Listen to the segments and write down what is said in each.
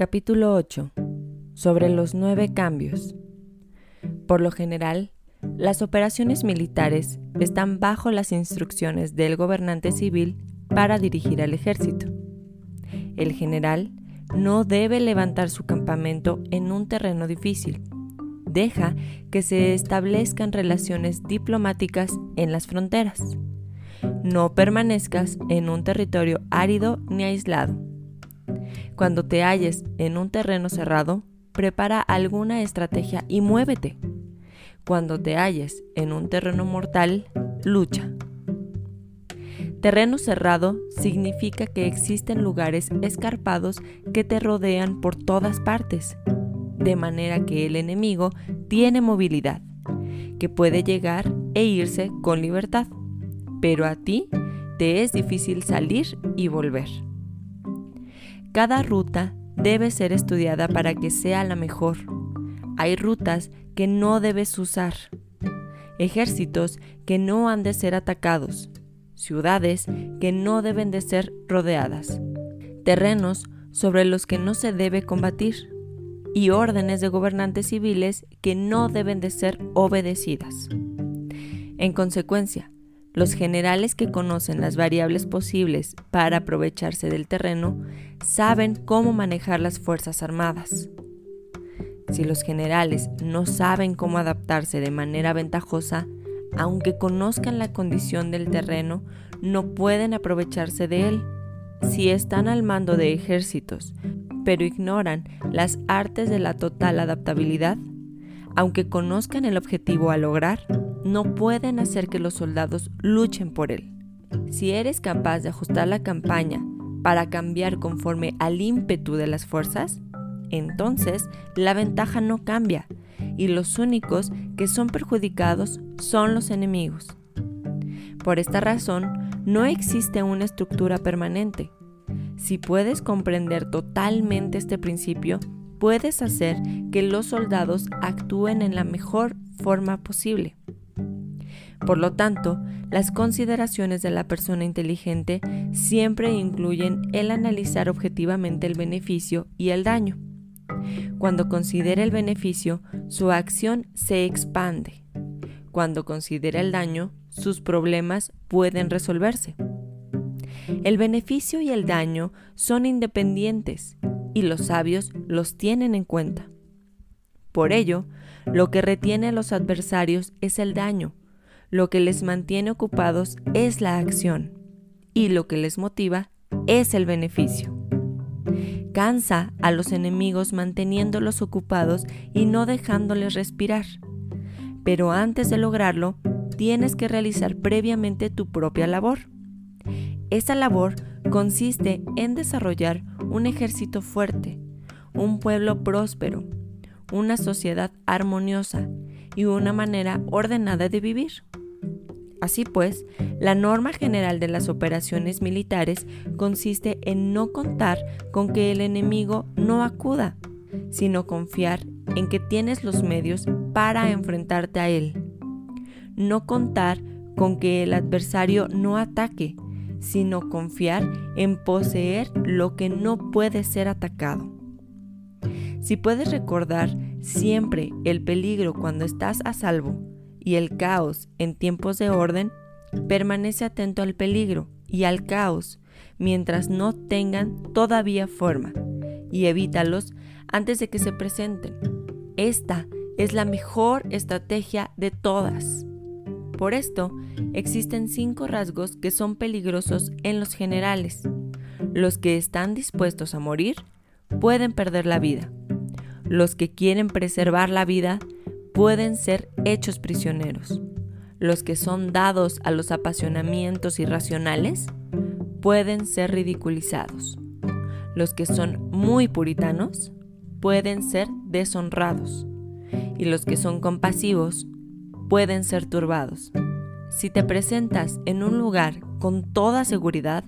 Capítulo 8. Sobre los nueve cambios. Por lo general, las operaciones militares están bajo las instrucciones del gobernante civil para dirigir al ejército. El general no debe levantar su campamento en un terreno difícil. Deja que se establezcan relaciones diplomáticas en las fronteras. No permanezcas en un territorio árido ni aislado. Cuando te halles en un terreno cerrado, prepara alguna estrategia y muévete. Cuando te halles en un terreno mortal, lucha. Terreno cerrado significa que existen lugares escarpados que te rodean por todas partes, de manera que el enemigo tiene movilidad, que puede llegar e irse con libertad, pero a ti te es difícil salir y volver. Cada ruta debe ser estudiada para que sea la mejor. Hay rutas que no debes usar, ejércitos que no han de ser atacados, ciudades que no deben de ser rodeadas, terrenos sobre los que no se debe combatir y órdenes de gobernantes civiles que no deben de ser obedecidas. En consecuencia, los generales que conocen las variables posibles para aprovecharse del terreno saben cómo manejar las Fuerzas Armadas. Si los generales no saben cómo adaptarse de manera ventajosa, aunque conozcan la condición del terreno, no pueden aprovecharse de él. Si están al mando de ejércitos, pero ignoran las artes de la total adaptabilidad, aunque conozcan el objetivo a lograr, no pueden hacer que los soldados luchen por él. Si eres capaz de ajustar la campaña para cambiar conforme al ímpetu de las fuerzas, entonces la ventaja no cambia y los únicos que son perjudicados son los enemigos. Por esta razón, no existe una estructura permanente. Si puedes comprender totalmente este principio, puedes hacer que los soldados actúen en la mejor forma posible. Por lo tanto, las consideraciones de la persona inteligente siempre incluyen el analizar objetivamente el beneficio y el daño. Cuando considera el beneficio, su acción se expande. Cuando considera el daño, sus problemas pueden resolverse. El beneficio y el daño son independientes y los sabios los tienen en cuenta. Por ello, lo que retiene a los adversarios es el daño, lo que les mantiene ocupados es la acción y lo que les motiva es el beneficio. Cansa a los enemigos manteniéndolos ocupados y no dejándoles respirar. Pero antes de lograrlo, tienes que realizar previamente tu propia labor. Esa labor consiste en desarrollar un ejército fuerte, un pueblo próspero, una sociedad armoniosa y una manera ordenada de vivir. Así pues, la norma general de las operaciones militares consiste en no contar con que el enemigo no acuda, sino confiar en que tienes los medios para enfrentarte a él. No contar con que el adversario no ataque, sino confiar en poseer lo que no puede ser atacado. Si puedes recordar siempre el peligro cuando estás a salvo, y el caos en tiempos de orden, permanece atento al peligro y al caos mientras no tengan todavía forma y evítalos antes de que se presenten. Esta es la mejor estrategia de todas. Por esto, existen cinco rasgos que son peligrosos en los generales. Los que están dispuestos a morir pueden perder la vida. Los que quieren preservar la vida pueden ser hechos prisioneros. Los que son dados a los apasionamientos irracionales pueden ser ridiculizados. Los que son muy puritanos pueden ser deshonrados. Y los que son compasivos pueden ser turbados. Si te presentas en un lugar con toda seguridad,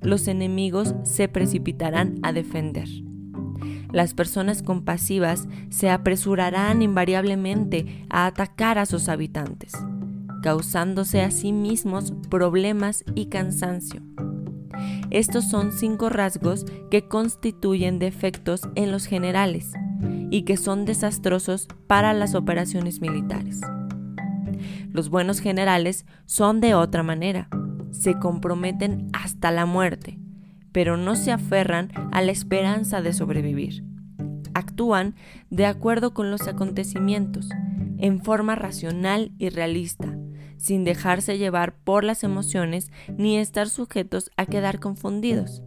los enemigos se precipitarán a defender. Las personas compasivas se apresurarán invariablemente a atacar a sus habitantes, causándose a sí mismos problemas y cansancio. estos son cinco rasgos que constituyen defectos en los generales y que son desastrosos para las operaciones militares. Los buenos generales son de otra manera, se comprometen hasta la muerte, pero no se aferran a la esperanza de sobrevivir. Actúan de acuerdo con los acontecimientos, en forma racional y realista, sin dejarse llevar por las emociones ni estar sujetos a quedar confundidos.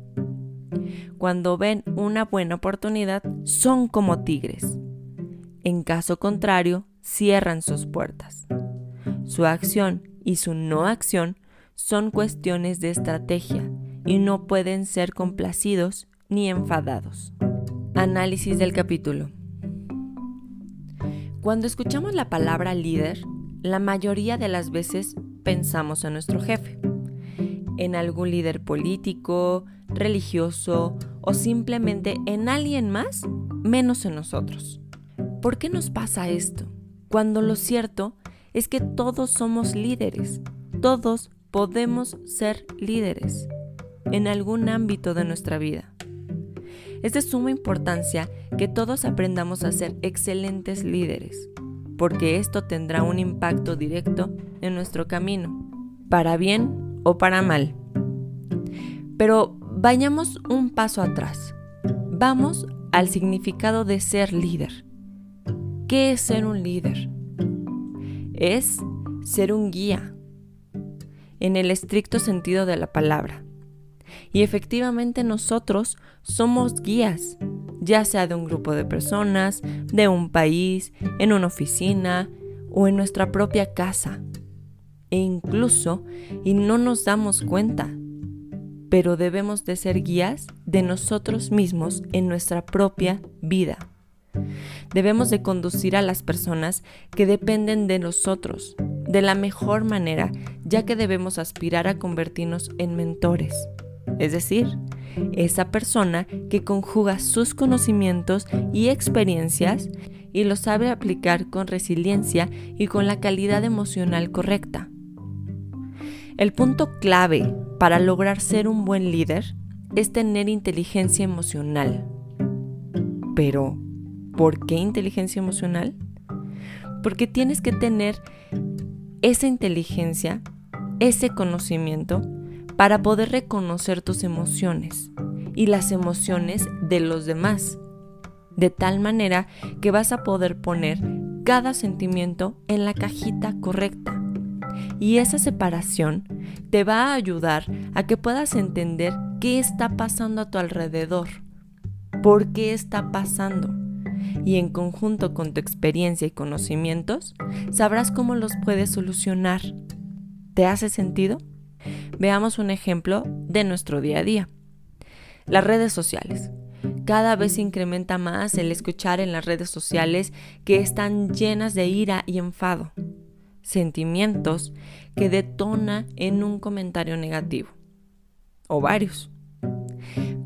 Cuando ven una buena oportunidad, son como tigres. En caso contrario, cierran sus puertas. Su acción y su no acción son cuestiones de estrategia y no pueden ser complacidos ni enfadados. Análisis del capítulo. Cuando escuchamos la palabra líder, la mayoría de las veces pensamos en nuestro jefe, en algún líder político, religioso o simplemente en alguien más menos en nosotros. ¿Por qué nos pasa esto? Cuando lo cierto es que todos somos líderes, todos podemos ser líderes en algún ámbito de nuestra vida. Es de suma importancia que todos aprendamos a ser excelentes líderes, porque esto tendrá un impacto directo en nuestro camino, para bien o para mal. Pero vayamos un paso atrás. Vamos al significado de ser líder. ¿Qué es ser un líder? Es ser un guía, en el estricto sentido de la palabra. Y efectivamente nosotros somos guías, ya sea de un grupo de personas, de un país, en una oficina o en nuestra propia casa. E incluso, y no nos damos cuenta, pero debemos de ser guías de nosotros mismos en nuestra propia vida. Debemos de conducir a las personas que dependen de nosotros de la mejor manera, ya que debemos aspirar a convertirnos en mentores, es decir, esa persona que conjuga sus conocimientos y experiencias y los sabe aplicar con resiliencia y con la calidad emocional correcta. El punto clave para lograr ser un buen líder es tener inteligencia emocional. Pero, ¿por qué inteligencia emocional? Porque tienes que tener esa inteligencia, ese conocimiento, para poder reconocer tus emociones y las emociones de los demás, de tal manera que vas a poder poner cada sentimiento en la cajita correcta. Y esa separación te va a ayudar a que puedas entender qué está pasando a tu alrededor, por qué está pasando. Y en conjunto con tu experiencia y conocimientos, sabrás cómo los puedes solucionar. ¿Te hace sentido? Veamos un ejemplo de nuestro día a día. Las redes sociales. Cada vez se incrementa más el escuchar en las redes sociales que están llenas de ira y enfado, sentimientos que detona en un comentario negativo, o varios.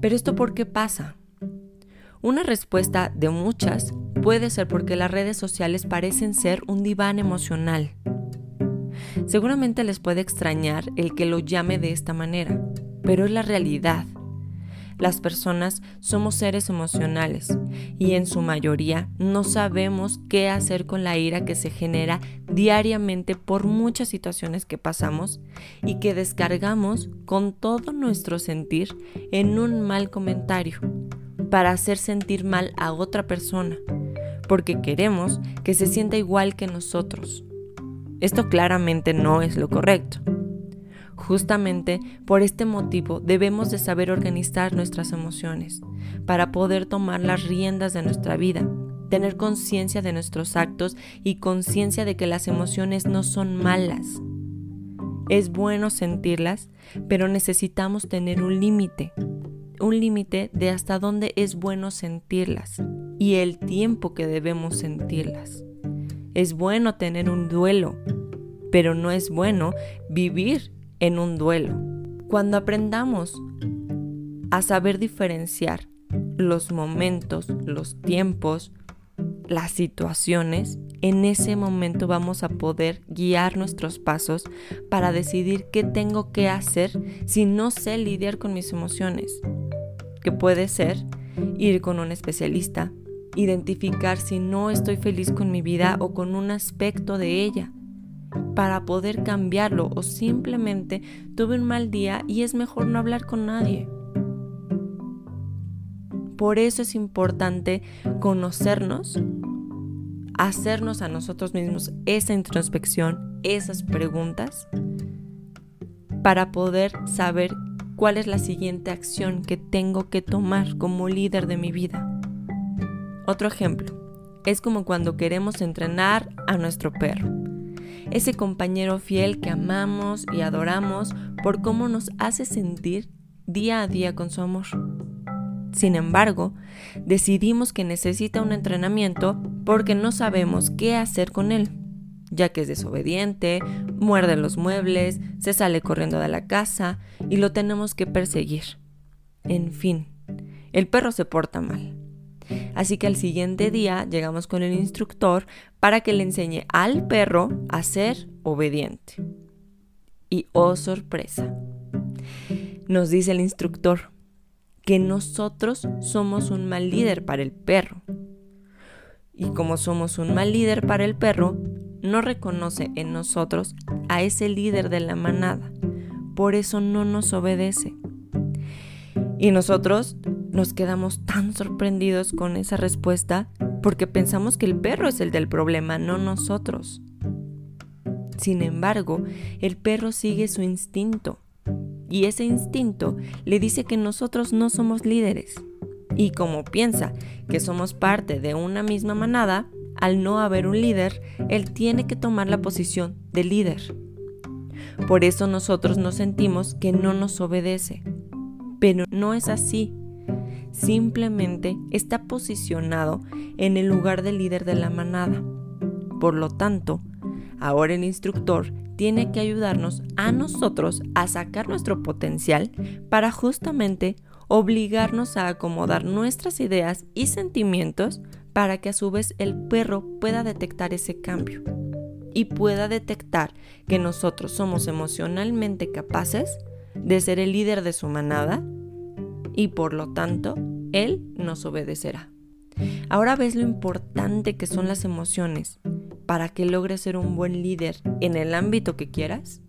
Pero esto por qué pasa? Una respuesta de muchas puede ser porque las redes sociales parecen ser un diván emocional Seguramente les puede extrañar el que lo llame de esta manera, pero es la realidad. Las personas somos seres emocionales y en su mayoría no sabemos qué hacer con la ira que se genera diariamente por muchas situaciones que pasamos y que descargamos con todo nuestro sentir en un mal comentario para hacer sentir mal a otra persona, porque queremos que se sienta igual que nosotros. Esto claramente no es lo correcto. Justamente por este motivo debemos de saber organizar nuestras emociones para poder tomar las riendas de nuestra vida, tener conciencia de nuestros actos y conciencia de que las emociones no son malas. Es bueno sentirlas, pero necesitamos tener un límite, un límite de hasta dónde es bueno sentirlas y el tiempo que debemos sentirlas. Es bueno tener un duelo, pero no es bueno vivir en un duelo. Cuando aprendamos a saber diferenciar los momentos, los tiempos, las situaciones en ese momento vamos a poder guiar nuestros pasos para decidir qué tengo que hacer si no sé lidiar con mis emociones. Que puede ser ir con un especialista, identificar si no estoy feliz con mi vida o con un aspecto de ella, para poder cambiarlo o simplemente tuve un mal día y es mejor no hablar con nadie. Por eso es importante conocernos hacernos a nosotros mismos esa introspección, esas preguntas, para poder saber cuál es la siguiente acción que tengo que tomar como líder de mi vida. Otro ejemplo, es como cuando queremos entrenar a nuestro perro, ese compañero fiel que amamos y adoramos por cómo nos hace sentir día a día con su amor. Sin embargo, decidimos que necesita un entrenamiento porque no sabemos qué hacer con él, ya que es desobediente, muerde los muebles, se sale corriendo de la casa y lo tenemos que perseguir. En fin, el perro se porta mal. Así que al siguiente día llegamos con el instructor para que le enseñe al perro a ser obediente. Y oh sorpresa, nos dice el instructor, que nosotros somos un mal líder para el perro. Y como somos un mal líder para el perro, no reconoce en nosotros a ese líder de la manada. Por eso no nos obedece. Y nosotros nos quedamos tan sorprendidos con esa respuesta porque pensamos que el perro es el del problema, no nosotros. Sin embargo, el perro sigue su instinto y ese instinto le dice que nosotros no somos líderes. Y como piensa que somos parte de una misma manada, al no haber un líder, él tiene que tomar la posición de líder. Por eso nosotros nos sentimos que no nos obedece. Pero no es así. Simplemente está posicionado en el lugar del líder de la manada. Por lo tanto, ahora el instructor tiene que ayudarnos a nosotros a sacar nuestro potencial para justamente obligarnos a acomodar nuestras ideas y sentimientos para que a su vez el perro pueda detectar ese cambio y pueda detectar que nosotros somos emocionalmente capaces de ser el líder de su manada y por lo tanto él nos obedecerá. Ahora ves lo importante que son las emociones para que logres ser un buen líder en el ámbito que quieras?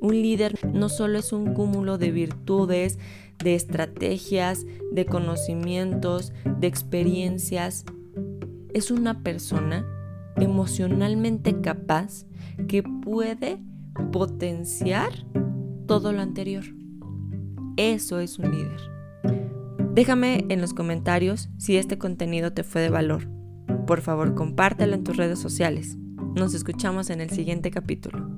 Un líder no solo es un cúmulo de virtudes, de estrategias, de conocimientos, de experiencias. Es una persona emocionalmente capaz que puede potenciar todo lo anterior. Eso es un líder. Déjame en los comentarios si este contenido te fue de valor por favor compártelo en tus redes sociales. Nos escuchamos en el siguiente capítulo.